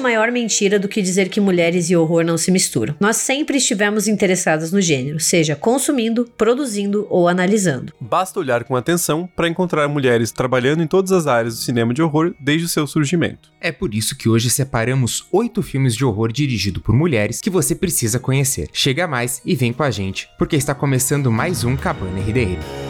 maior mentira do que dizer que mulheres e horror não se misturam. Nós sempre estivemos interessadas no gênero, seja consumindo, produzindo ou analisando. Basta olhar com atenção para encontrar mulheres trabalhando em todas as áreas do cinema de horror desde o seu surgimento. É por isso que hoje separamos oito filmes de horror dirigidos por mulheres que você precisa conhecer. Chega mais e vem com a gente, porque está começando mais um Cabana RDR.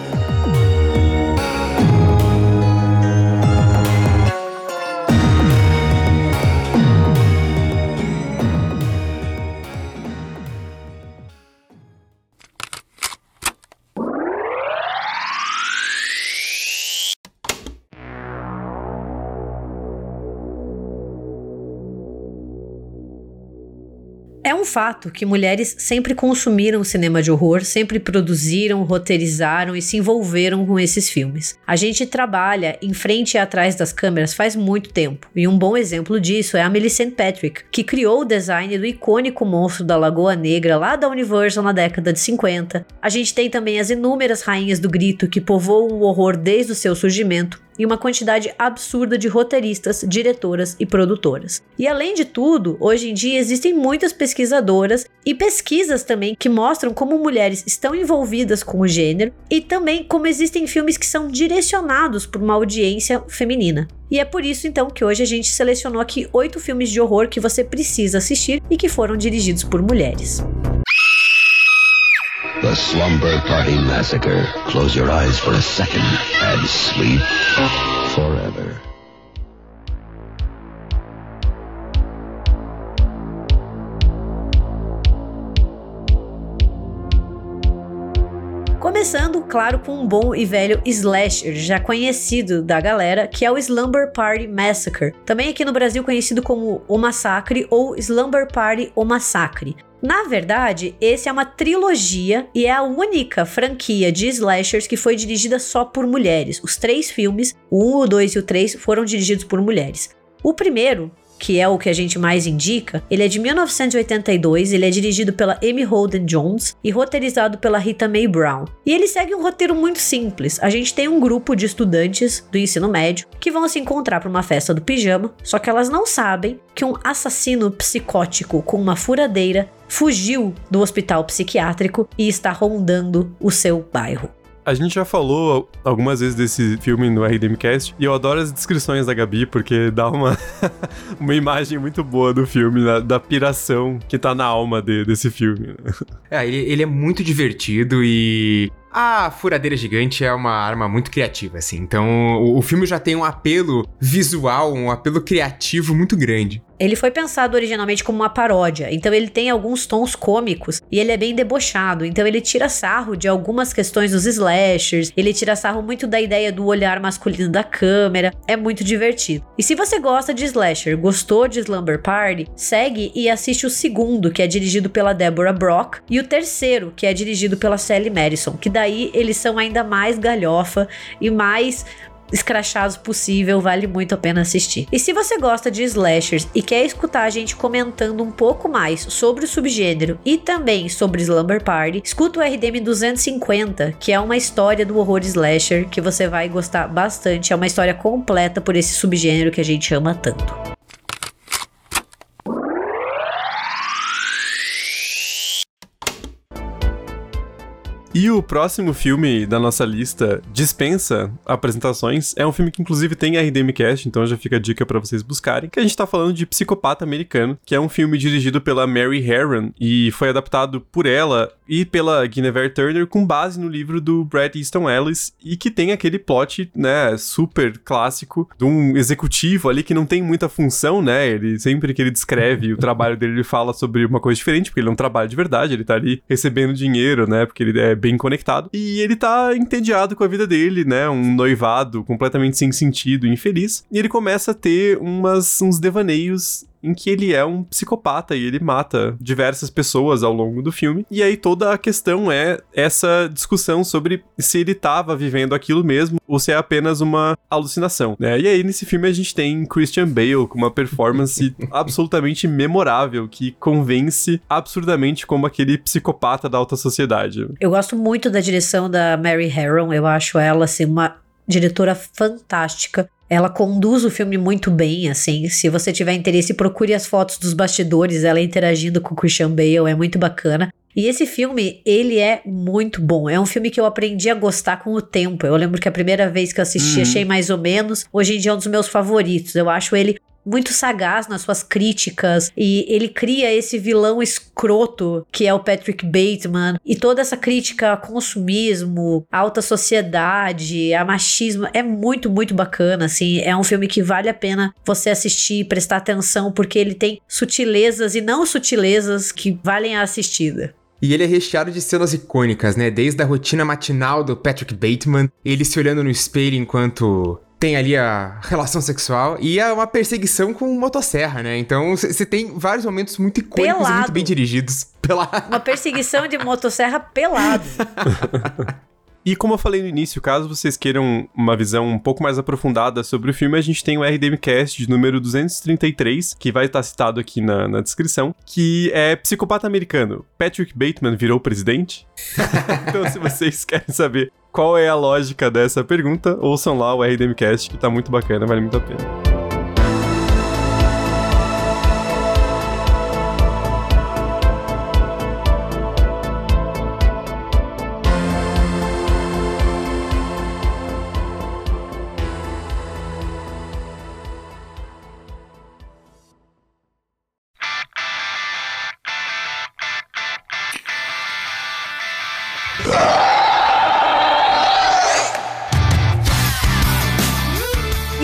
Fato que mulheres sempre consumiram cinema de horror, sempre produziram, roteirizaram e se envolveram com esses filmes. A gente trabalha em frente e atrás das câmeras faz muito tempo, e um bom exemplo disso é a Millicent Patrick, que criou o design do icônico monstro da Lagoa Negra lá da Universal na década de 50. A gente tem também as inúmeras rainhas do grito que povoam o horror desde o seu surgimento, e uma quantidade absurda de roteiristas, diretoras e produtoras. E além de tudo, hoje em dia existem muitas pesquisadoras e pesquisas também que mostram como mulheres estão envolvidas com o gênero e também como existem filmes que são direcionados por uma audiência feminina. E é por isso então que hoje a gente selecionou aqui oito filmes de horror que você precisa assistir e que foram dirigidos por mulheres. The Slumber Party Massacre. Close your eyes for a second and sleep forever. Começando, claro, com um bom e velho slasher, já conhecido da galera, que é o Slumber Party Massacre, também aqui no Brasil conhecido como O Massacre ou Slumber Party O Massacre. Na verdade, esse é uma trilogia e é a única franquia de slashers que foi dirigida só por mulheres. Os três filmes, o 1, o 2 e o 3, foram dirigidos por mulheres. O primeiro, que é o que a gente mais indica, ele é de 1982, ele é dirigido pela Amy Holden Jones e roteirizado pela Rita Mae Brown. E ele segue um roteiro muito simples. A gente tem um grupo de estudantes do ensino médio que vão se encontrar para uma festa do pijama, só que elas não sabem que um assassino psicótico com uma furadeira fugiu do hospital psiquiátrico e está rondando o seu bairro. A gente já falou algumas vezes desse filme no RDMcast e eu adoro as descrições da Gabi porque dá uma, uma imagem muito boa do filme, da, da piração que tá na alma de, desse filme. É, ele, ele é muito divertido e a furadeira gigante é uma arma muito criativa, assim. Então, o, o, filme já tem um apelo visual, um apelo criativo muito grande. Ele foi pensado originalmente como uma paródia, então ele tem alguns tons cômicos e ele é bem debochado, então ele tira sarro de algumas questões dos slashers, ele tira sarro muito da ideia do olhar masculino da câmera, é muito divertido. E se você gosta de slasher, gostou de Slumber Party, segue e assiste o segundo, que é dirigido pela Deborah Brock, e o terceiro, que é dirigido pela Sally Madison, que daí eles são ainda mais galhofa e mais escrachados possível, vale muito a pena assistir. E se você gosta de slashers e quer escutar a gente comentando um pouco mais sobre o subgênero e também sobre Slumber Party, escuta o RDM 250, que é uma história do horror slasher que você vai gostar bastante, é uma história completa por esse subgênero que a gente ama tanto. E o próximo filme da nossa lista dispensa apresentações. É um filme que inclusive tem RDMcast, então já fica a dica para vocês buscarem. Que a gente tá falando de Psicopata Americano, que é um filme dirigido pela Mary Harron e foi adaptado por ela e pela Guinevere Turner com base no livro do Bret Easton Ellis e que tem aquele plot, né, super clássico de um executivo ali que não tem muita função, né? Ele sempre que ele descreve o trabalho dele, ele fala sobre uma coisa diferente, porque ele é um trabalho de verdade, ele tá ali recebendo dinheiro, né? Porque ele é bem conectado. E ele tá entediado com a vida dele, né? Um noivado completamente sem sentido, infeliz. E ele começa a ter umas, uns devaneios em que ele é um psicopata e ele mata diversas pessoas ao longo do filme. E aí toda a questão é essa discussão sobre se ele estava vivendo aquilo mesmo ou se é apenas uma alucinação, né? E aí nesse filme a gente tem Christian Bale com uma performance absolutamente memorável que convence absurdamente como aquele psicopata da alta sociedade. Eu gosto muito da direção da Mary Harron, eu acho ela assim uma diretora fantástica. Ela conduz o filme muito bem, assim. Se você tiver interesse, procure as fotos dos bastidores, ela interagindo com o Christian Bale, é muito bacana. E esse filme, ele é muito bom. É um filme que eu aprendi a gostar com o tempo. Eu lembro que a primeira vez que eu assisti, uhum. achei mais ou menos. Hoje em dia é um dos meus favoritos. Eu acho ele muito sagaz nas suas críticas e ele cria esse vilão escroto que é o Patrick Bateman e toda essa crítica a consumismo, alta sociedade, a machismo é muito muito bacana assim, é um filme que vale a pena você assistir, prestar atenção porque ele tem sutilezas e não sutilezas que valem a assistida. E ele é recheado de cenas icônicas, né? Desde a rotina matinal do Patrick Bateman, ele se olhando no espelho enquanto tem ali a relação sexual e é uma perseguição com motosserra, né? Então você tem vários momentos muito icônicos pelado. e muito bem dirigidos. Pela... Uma perseguição de motosserra pelado. E como eu falei no início, caso vocês queiram uma visão um pouco mais aprofundada sobre o filme, a gente tem o RDMcast de número 233, que vai estar citado aqui na, na descrição, que é Psicopata Americano. Patrick Bateman virou presidente? então, se vocês querem saber qual é a lógica dessa pergunta, ouçam lá o RDMcast, que tá muito bacana, vale muito a pena.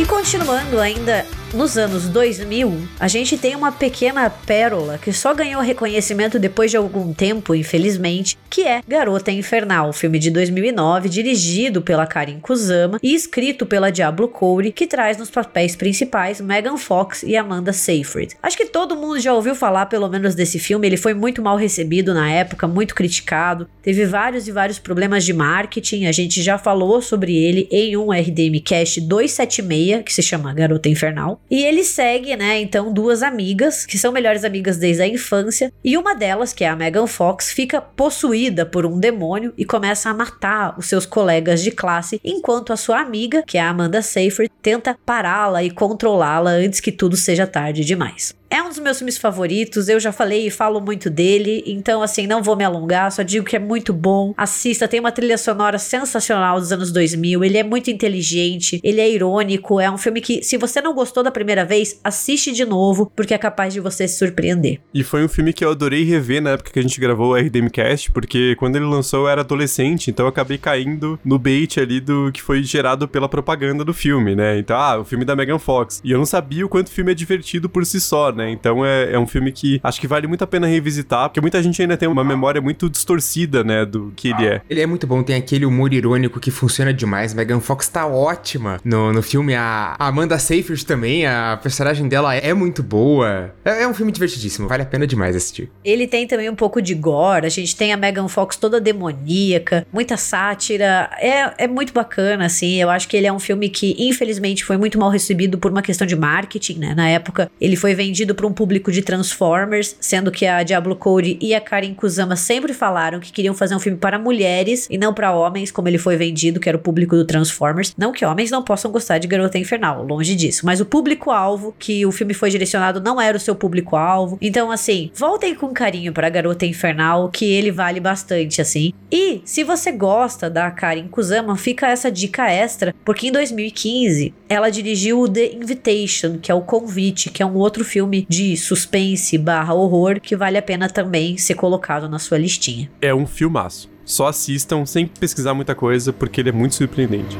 Continuando ainda nos anos 2000, a gente tem uma pequena pérola que só ganhou reconhecimento depois de algum tempo, infelizmente, que é Garota Infernal, filme de 2009, dirigido pela Karin Kusama e escrito pela Diablo Cody, que traz nos papéis principais Megan Fox e Amanda Seyfried. Acho que todo mundo já ouviu falar pelo menos desse filme, ele foi muito mal recebido na época, muito criticado, teve vários e vários problemas de marketing, a gente já falou sobre ele em um RDM Cast 276, que se chama Garota Infernal. E ele segue, né, então, duas amigas, que são melhores amigas desde a infância, e uma delas, que é a Megan Fox, fica possuída por um demônio e começa a matar os seus colegas de classe, enquanto a sua amiga, que é a Amanda Seyfried, tenta pará-la e controlá-la antes que tudo seja tarde demais. É um dos meus filmes favoritos, eu já falei e falo muito dele, então assim, não vou me alongar, só digo que é muito bom. Assista, tem uma trilha sonora sensacional dos anos 2000, ele é muito inteligente, ele é irônico, é um filme que se você não gostou da primeira vez, assiste de novo, porque é capaz de você se surpreender. E foi um filme que eu adorei rever na época que a gente gravou o RDMcast, porque quando ele lançou eu era adolescente, então eu acabei caindo no bait ali do que foi gerado pela propaganda do filme, né? Então, ah, o filme da Megan Fox. E eu não sabia o quanto o filme é divertido por si só, né? Então é, é um filme que acho que vale muito a pena revisitar, porque muita gente ainda tem uma memória muito distorcida, né, do que ele é. Ele é muito bom, tem aquele humor irônico que funciona demais. Megan Fox tá ótima no, no filme. A Amanda Seyfried também, a personagem dela é muito boa. É, é um filme divertidíssimo, vale a pena demais assistir. Ele tem também um pouco de gore, a gente tem a Megan Fox toda demoníaca, muita sátira. É, é muito bacana, assim. Eu acho que ele é um filme que, infelizmente, foi muito mal recebido por uma questão de marketing, né? Na época, ele foi vendido para um público de Transformers, sendo que a Diablo Cody e a Karin Kusama sempre falaram que queriam fazer um filme para mulheres e não para homens, como ele foi vendido, que era o público do Transformers. Não que homens não possam gostar de Garota Infernal, longe disso, mas o público-alvo que o filme foi direcionado não era o seu público-alvo. Então, assim, voltem com carinho para Garota Infernal, que ele vale bastante, assim. E se você gosta da Karin Kusama, fica essa dica extra, porque em 2015 ela dirigiu The Invitation, que é o convite, que é um outro filme filme de suspense barra horror que vale a pena também ser colocado na sua listinha. É um filmaço. Só assistam sem pesquisar muita coisa, porque ele é muito surpreendente.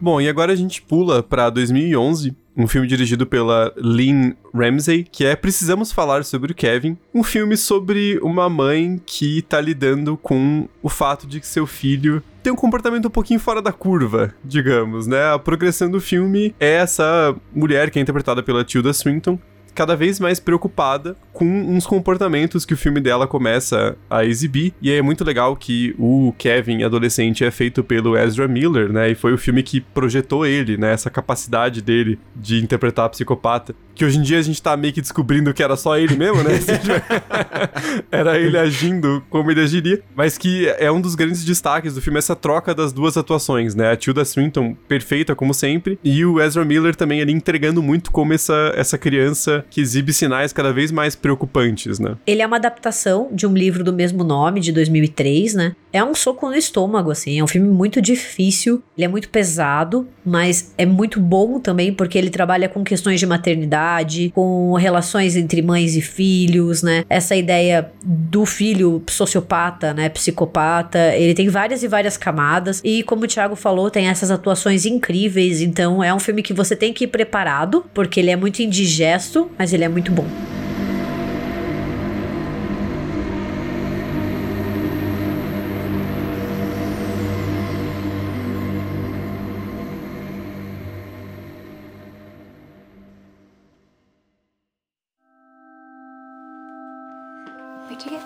Bom, e agora a gente pula pra 2011, um filme dirigido pela Lynn Ramsey, que é Precisamos Falar sobre o Kevin, um filme sobre uma mãe que tá lidando com o fato de que seu filho tem um comportamento um pouquinho fora da curva, digamos, né? A progressão do filme é essa mulher que é interpretada pela Tilda Swinton, cada vez mais preocupada com uns comportamentos que o filme dela começa a exibir. E é muito legal que o Kevin, adolescente, é feito pelo Ezra Miller, né? E foi o filme que projetou ele, né? Essa capacidade dele de interpretar psicopata. Que hoje em dia a gente tá meio que descobrindo que era só ele mesmo, né? era ele agindo como ele agiria. Mas que é um dos grandes destaques do filme, essa troca das duas atuações, né? A Tilda Swinton, perfeita como sempre, e o Ezra Miller também ali entregando muito como essa, essa criança que exibe sinais cada vez mais preocupantes, né? Ele é uma adaptação de um livro do mesmo nome, de 2003, né? É um soco no estômago, assim. É um filme muito difícil, ele é muito pesado, mas é muito bom também porque ele trabalha com questões de maternidade, com relações entre mães e filhos, né? Essa ideia do filho sociopata, né? Psicopata. Ele tem várias e várias camadas. E como o Thiago falou, tem essas atuações incríveis. Então é um filme que você tem que ir preparado, porque ele é muito indigesto, mas ele é muito bom.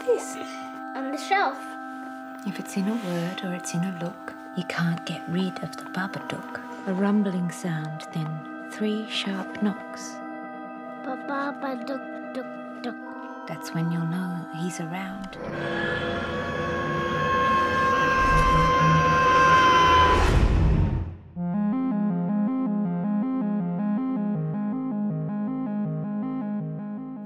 This? On the shelf. If it's in a word or it's in a look, you can't get rid of the Babadook. A rumbling sound, then three sharp knocks. Ba-ba-ba duk duk duk. That's when you'll know he's around.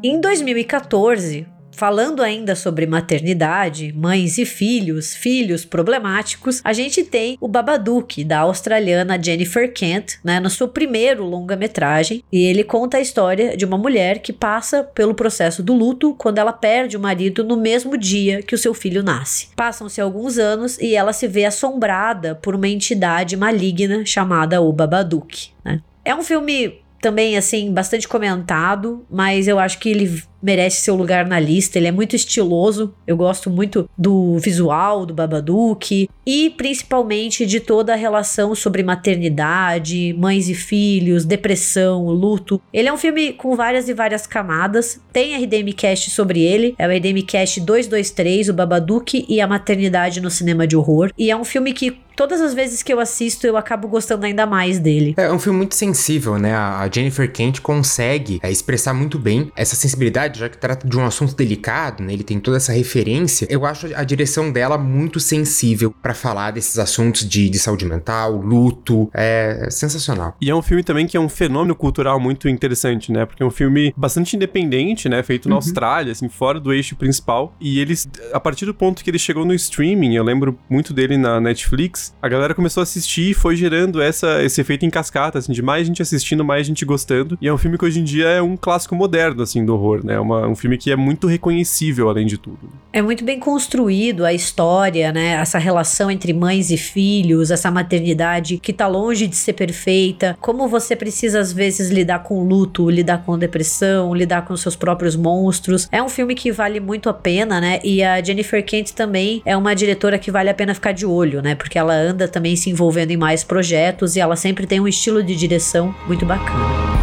Em 2014, falando ainda sobre maternidade, mães e filhos, filhos problemáticos, a gente tem o Babadook, da australiana Jennifer Kent, né, no seu primeiro longa-metragem, e ele conta a história de uma mulher que passa pelo processo do luto quando ela perde o marido no mesmo dia que o seu filho nasce. Passam-se alguns anos e ela se vê assombrada por uma entidade maligna chamada o Babadook. Né? É um filme também, assim, bastante comentado, mas eu acho que ele merece seu lugar na lista. Ele é muito estiloso. Eu gosto muito do visual do Babadook e principalmente de toda a relação sobre maternidade, mães e filhos, depressão, luto. Ele é um filme com várias e várias camadas. Tem RDM Cast sobre ele. É o RDM Cast 223, o Babadook e a maternidade no cinema de horror. E é um filme que todas as vezes que eu assisto, eu acabo gostando ainda mais dele. É um filme muito sensível, né? A Jennifer Kent consegue é, expressar muito bem essa sensibilidade, já que trata de um assunto delicado, né? Ele tem toda essa referência. Eu acho a direção dela muito sensível para falar desses assuntos de, de saúde mental, luto. É sensacional. E é um filme também que é um fenômeno cultural muito interessante, né? Porque é um filme bastante independente, né? Feito na Austrália, assim, fora do eixo principal. E eles, a partir do ponto que ele chegou no streaming, eu lembro muito dele na Netflix, a galera começou a assistir e foi gerando essa, esse efeito em cascata, assim, de mais gente assistindo, mais gente gostando. E é um filme que hoje em dia é um clássico moderno, assim, do horror, né? É uma, um filme que é muito reconhecível, além de tudo. É muito bem construído a história, né? Essa relação entre mães e filhos, essa maternidade que tá longe de ser perfeita. Como você precisa, às vezes, lidar com luto, lidar com depressão, lidar com seus próprios monstros. É um filme que vale muito a pena, né? E a Jennifer Kent também é uma diretora que vale a pena ficar de olho, né? Porque ela anda também se envolvendo em mais projetos e ela sempre tem um estilo de direção muito bacana.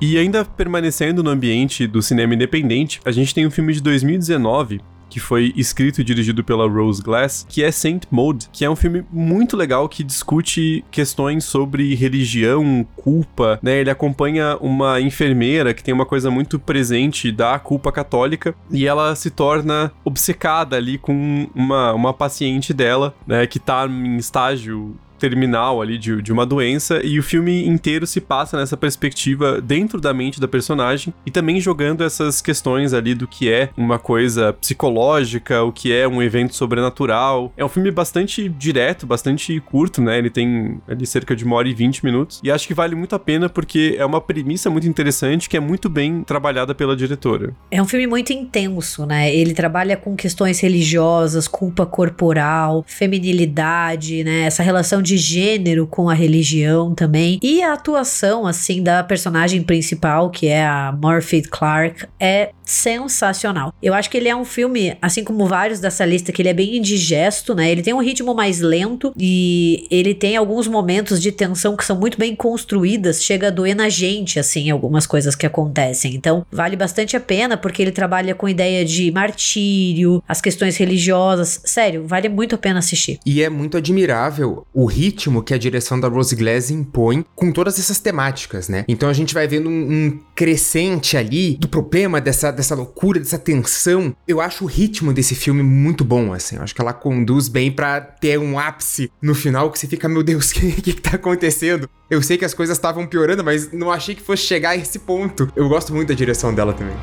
E ainda permanecendo no ambiente do cinema independente, a gente tem um filme de 2019 que foi escrito e dirigido pela Rose Glass, que é Saint Maud, que é um filme muito legal que discute questões sobre religião, culpa, né? Ele acompanha uma enfermeira que tem uma coisa muito presente da culpa católica e ela se torna obcecada ali com uma, uma paciente dela, né, que tá em estágio terminal ali de, de uma doença e o filme inteiro se passa nessa perspectiva dentro da mente da personagem e também jogando essas questões ali do que é uma coisa psicológica, o que é um evento sobrenatural. É um filme bastante direto, bastante curto, né? Ele tem ali cerca de uma hora e vinte minutos e acho que vale muito a pena porque é uma premissa muito interessante que é muito bem trabalhada pela diretora. É um filme muito intenso, né? Ele trabalha com questões religiosas, culpa corporal, feminilidade, né? Essa relação de gênero com a religião também. E a atuação, assim, da personagem principal, que é a Murphy Clark, é sensacional. Eu acho que ele é um filme, assim como vários dessa lista, que ele é bem indigesto, né? Ele tem um ritmo mais lento e ele tem alguns momentos de tensão que são muito bem construídas, chega a doer na gente, assim, algumas coisas que acontecem. Então, vale bastante a pena porque ele trabalha com ideia de martírio, as questões religiosas. Sério, vale muito a pena assistir. E é muito admirável o ritmo que a direção da Rose Glass impõe com todas essas temáticas, né? Então a gente vai vendo um, um crescente ali do problema dessa, dessa loucura, dessa tensão. Eu acho o ritmo desse filme muito bom, assim. Eu acho que ela conduz bem para ter um ápice no final que você fica, meu Deus, o que, que, que tá acontecendo? Eu sei que as coisas estavam piorando, mas não achei que fosse chegar a esse ponto. Eu gosto muito da direção dela também.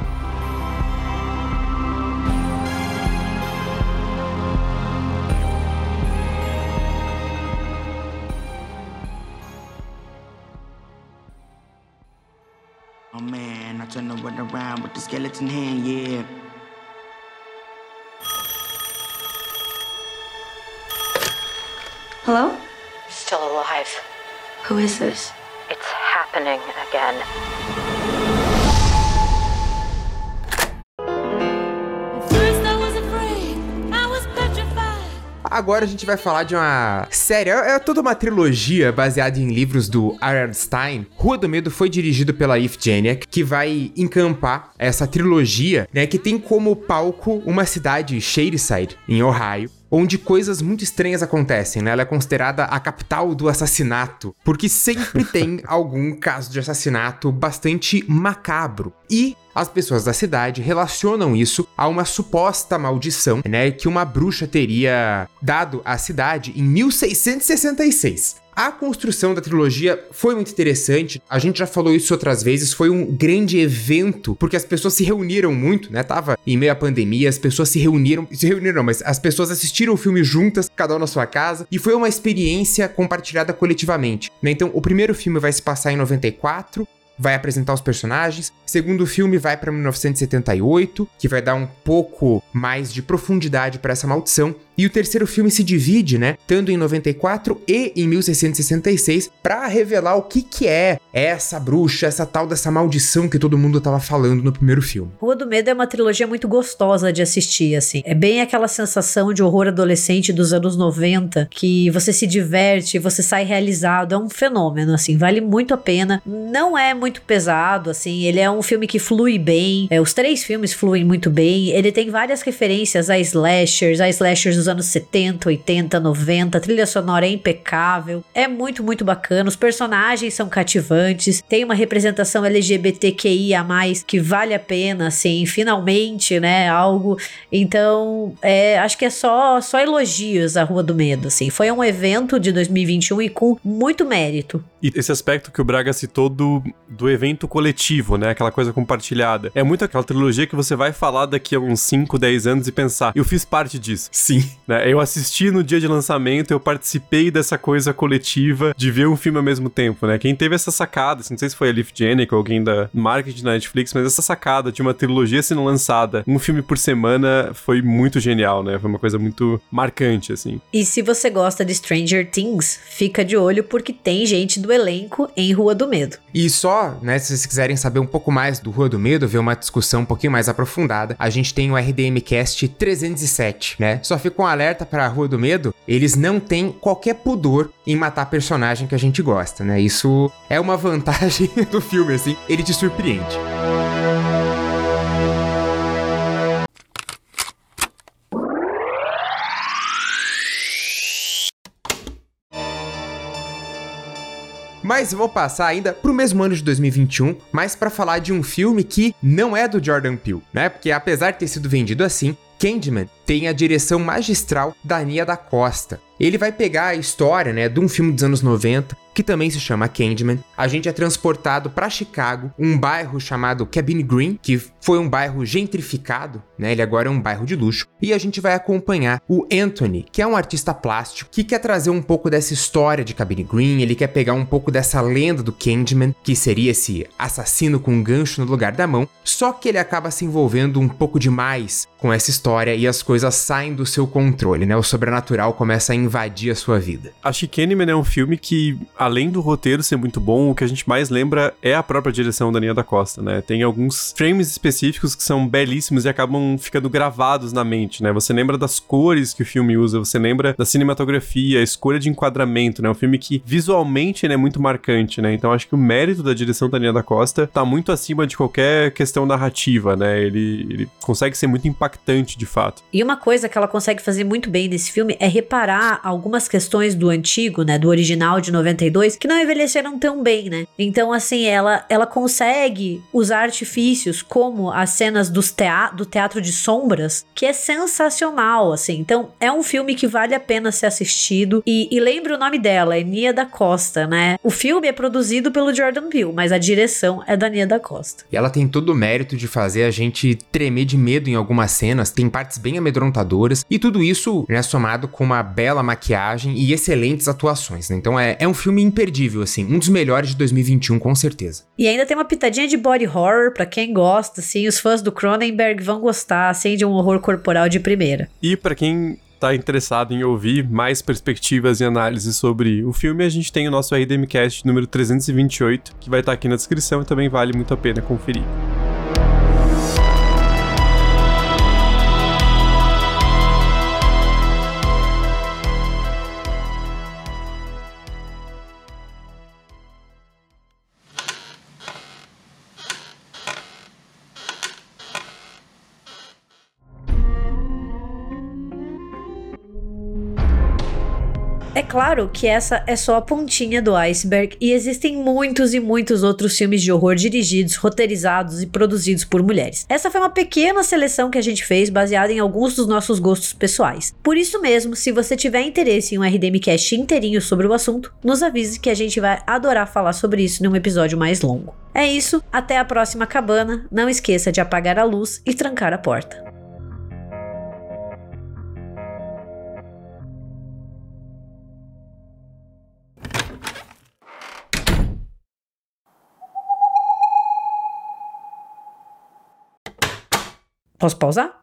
Around with the skeleton hand, yeah. Hello? Still alive. Who is this? It's happening again. Agora a gente vai falar de uma série, é é toda uma trilogia baseada em livros do R.R. Stein. Rua do Medo foi dirigido pela Eve Janiak, que vai encampar essa trilogia, né, que tem como palco uma cidade, Shadyside, em Ohio, onde coisas muito estranhas acontecem, né? Ela é considerada a capital do assassinato, porque sempre tem algum caso de assassinato bastante macabro. E as pessoas da cidade relacionam isso a uma suposta maldição, né, que uma bruxa teria dado à cidade em 1666. A construção da trilogia foi muito interessante. A gente já falou isso outras vezes. Foi um grande evento, porque as pessoas se reuniram muito, né? Tava em meio à pandemia, as pessoas se reuniram. Se reuniram, mas as pessoas assistiram o filme juntas, cada um na sua casa, e foi uma experiência compartilhada coletivamente. Né? Então, o primeiro filme vai se passar em 94, vai apresentar os personagens. Segundo filme vai para 1978, que vai dar um pouco mais de profundidade para essa maldição. E o terceiro filme se divide, né, tanto em 94 e em 1666, para revelar o que que é essa bruxa, essa tal dessa maldição que todo mundo tava falando no primeiro filme. Rua do Medo é uma trilogia muito gostosa de assistir, assim. É bem aquela sensação de horror adolescente dos anos 90, que você se diverte, você sai realizado. É um fenômeno, assim. Vale muito a pena. Não é muito pesado, assim. Ele é um filme que flui bem. É, os três filmes fluem muito bem. Ele tem várias referências a slashers, a slashers dos anos 70, 80, 90. A trilha sonora é impecável. É muito, muito bacana. Os personagens são cativantes. Tem uma representação LGBTQIA+, que vale a pena, assim, finalmente, né, algo. Então, é, acho que é só, só elogios a Rua do Medo, assim. Foi um evento de 2021 e com muito mérito. E esse aspecto que o Braga citou do, do evento coletivo, né? Aquela coisa compartilhada. É muito aquela trilogia que você vai falar daqui a uns 5, 10 anos e pensar, eu fiz parte disso. Sim. Né? Eu assisti no dia de lançamento, eu participei dessa coisa coletiva de ver um filme ao mesmo tempo, né? Quem teve essa sacada, assim, não sei se foi a Leaf Janik ou alguém da marketing da Netflix, mas essa sacada de uma trilogia sendo lançada, um filme por semana, foi muito genial, né? Foi uma coisa muito marcante, assim. E se você gosta de Stranger Things, fica de olho porque tem gente do elenco em Rua do Medo. E só, né, se vocês quiserem saber um pouco mais do Rua do Medo, ver uma discussão um pouquinho mais aprofundada, a gente tem o RDM Cast 307, né? Só fica um alerta para Rua do Medo, eles não têm qualquer pudor em matar personagem que a gente gosta, né? Isso é uma vantagem do filme, assim, ele te surpreende. Mas vou passar ainda pro mesmo ano de 2021, mas para falar de um filme que não é do Jordan Peele, né? Porque apesar de ter sido vendido assim, Candyman tem a direção magistral da Nia da Costa. Ele vai pegar a história, né, de um filme dos anos 90, que também se chama Candyman. A gente é transportado para Chicago, um bairro chamado Cabin Green, que foi um bairro gentrificado, né? Ele agora é um bairro de luxo. E a gente vai acompanhar o Anthony, que é um artista plástico que quer trazer um pouco dessa história de Cabin Green, ele quer pegar um pouco dessa lenda do Candyman, que seria esse assassino com um gancho no lugar da mão, só que ele acaba se envolvendo um pouco demais com essa história e as coisas saem do seu controle, né? O sobrenatural começa a invadir a sua vida. Acho que Candyman é um filme que, além do roteiro ser muito bom, o que a gente mais lembra é a própria direção da Nia da Costa, né? Tem alguns frames específicos que são belíssimos e acabam ficando gravados na mente, né? Você lembra das cores que o filme usa, você lembra da cinematografia, a escolha de enquadramento, né? Um filme que visualmente ele é muito marcante, né? Então acho que o mérito da direção da Nia da Costa tá muito acima de qualquer questão narrativa, né? Ele, ele consegue ser muito impactante de fato. E uma coisa que ela consegue fazer muito bem nesse filme é reparar algumas questões do antigo, né, do original de 92, que não envelheceram tão bem, né? Então, assim, ela, ela consegue usar artifícios como as cenas dos teat do teatro de sombras, que é sensacional, assim. Então, é um filme que vale a pena ser assistido. E, e lembre o nome dela, é Nia da Costa, né? O filme é produzido pelo Jordan Peele, mas a direção é da Nia da Costa. E ela tem todo o mérito de fazer a gente tremer de medo em algumas cenas, tem partes bem amedrontadoras, e tudo isso, né, somado com uma bela maquiagem e excelentes atuações, né? Então é, é um filme imperdível, assim, um dos melhores de 2021, com certeza. E ainda tem uma pitadinha de body horror, pra quem gosta, assim, os fãs do Cronenberg vão gostar, assim, de um horror corporal de primeira. E para quem tá interessado em ouvir mais perspectivas e análises sobre o filme, a gente tem o nosso RDMcast número 328, que vai estar tá aqui na descrição e também vale muito a pena conferir. Claro que essa é só a pontinha do iceberg e existem muitos e muitos outros filmes de horror dirigidos, roteirizados e produzidos por mulheres. Essa foi uma pequena seleção que a gente fez baseada em alguns dos nossos gostos pessoais. Por isso mesmo, se você tiver interesse em um RDMcast inteirinho sobre o assunto, nos avise que a gente vai adorar falar sobre isso num episódio mais longo. É isso, até a próxima cabana. Não esqueça de apagar a luz e trancar a porta. to?